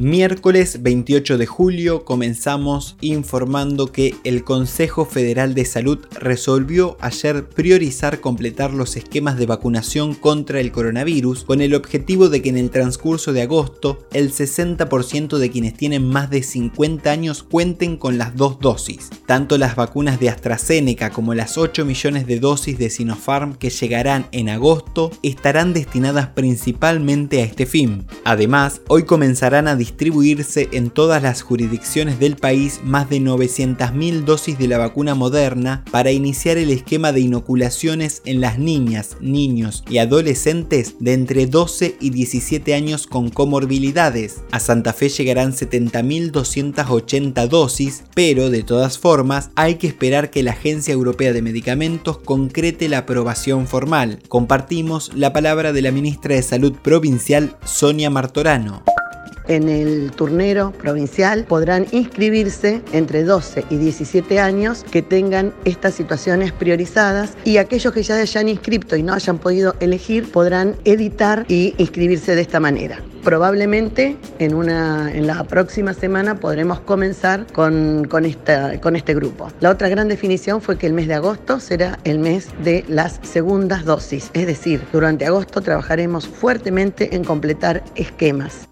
Miércoles 28 de julio comenzamos informando que el Consejo Federal de Salud resolvió ayer priorizar completar los esquemas de vacunación contra el coronavirus con el objetivo de que en el transcurso de agosto el 60% de quienes tienen más de 50 años cuenten con las dos dosis. Tanto las vacunas de AstraZeneca como las 8 millones de dosis de Sinopharm que llegarán en agosto estarán destinadas principalmente a este fin. Además, hoy comenzarán a distribuirse en todas las jurisdicciones del país más de 900.000 dosis de la vacuna moderna para iniciar el esquema de inoculaciones en las niñas, niños y adolescentes de entre 12 y 17 años con comorbilidades. A Santa Fe llegarán 70.280 dosis, pero de todas formas hay que esperar que la Agencia Europea de Medicamentos concrete la aprobación formal. Compartimos la palabra de la ministra de Salud provincial Sonia Martorano en el turnero provincial podrán inscribirse entre 12 y 17 años que tengan estas situaciones priorizadas y aquellos que ya hayan inscrito y no hayan podido elegir podrán editar y inscribirse de esta manera. Probablemente en, una, en la próxima semana podremos comenzar con, con, esta, con este grupo. La otra gran definición fue que el mes de agosto será el mes de las segundas dosis, es decir, durante agosto trabajaremos fuertemente en completar esquemas.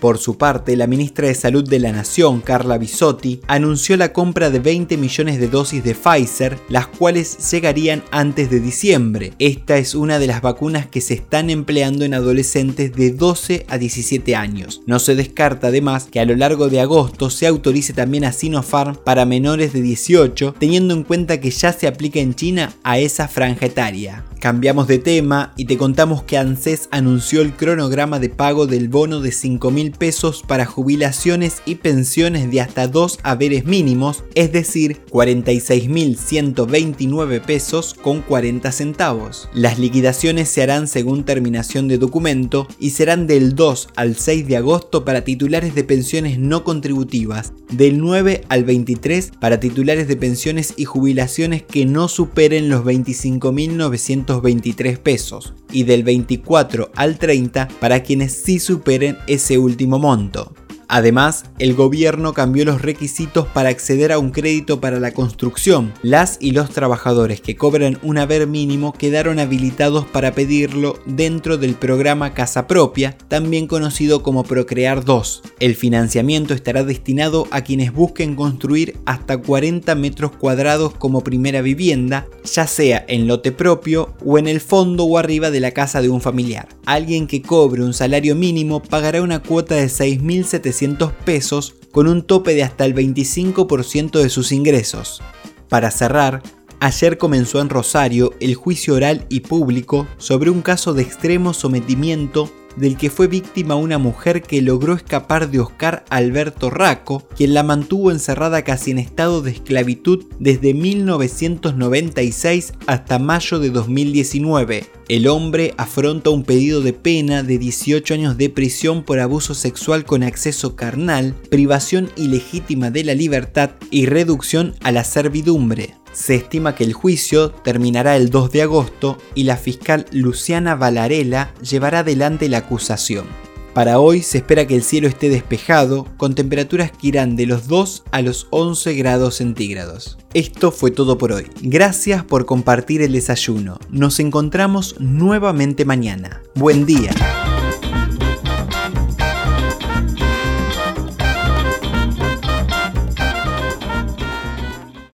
Por su parte, la ministra de Salud de la Nación, Carla Bisotti, anunció la compra de 20 millones de dosis de Pfizer, las cuales llegarían antes de diciembre. Esta es una de las vacunas que se están empleando en adolescentes de 12 a 17 años. No se descarta además que a lo largo de agosto se autorice también a Sinopharm para menores de 18, teniendo en cuenta que ya se aplica en China a esa franja etaria. Cambiamos de tema y te contamos que ANSES anunció el cronograma de pago del bono de 5 pesos para jubilaciones y pensiones de hasta dos haberes mínimos, es decir, 46.129 pesos con 40 centavos. Las liquidaciones se harán según terminación de documento y serán del 2 al 6 de agosto para titulares de pensiones no contributivas, del 9 al 23 para titulares de pensiones y jubilaciones que no superen los 25.900 23 pesos y del 24 al 30 para quienes sí superen ese monto. Además, el gobierno cambió los requisitos para acceder a un crédito para la construcción. Las y los trabajadores que cobran un haber mínimo quedaron habilitados para pedirlo dentro del programa Casa Propia, también conocido como Procrear 2. El financiamiento estará destinado a quienes busquen construir hasta 40 metros cuadrados como primera vivienda, ya sea en lote propio o en el fondo o arriba de la casa de un familiar. Alguien que cobre un salario mínimo pagará una cuota de 6.700 pesos con un tope de hasta el 25% de sus ingresos. Para cerrar, ayer comenzó en Rosario el juicio oral y público sobre un caso de extremo sometimiento del que fue víctima una mujer que logró escapar de Oscar Alberto Raco, quien la mantuvo encerrada casi en estado de esclavitud desde 1996 hasta mayo de 2019. El hombre afronta un pedido de pena de 18 años de prisión por abuso sexual con acceso carnal, privación ilegítima de la libertad y reducción a la servidumbre. Se estima que el juicio terminará el 2 de agosto y la fiscal Luciana Valarela llevará adelante la acusación. Para hoy se espera que el cielo esté despejado, con temperaturas que irán de los 2 a los 11 grados centígrados. Esto fue todo por hoy. Gracias por compartir el desayuno. Nos encontramos nuevamente mañana. Buen día.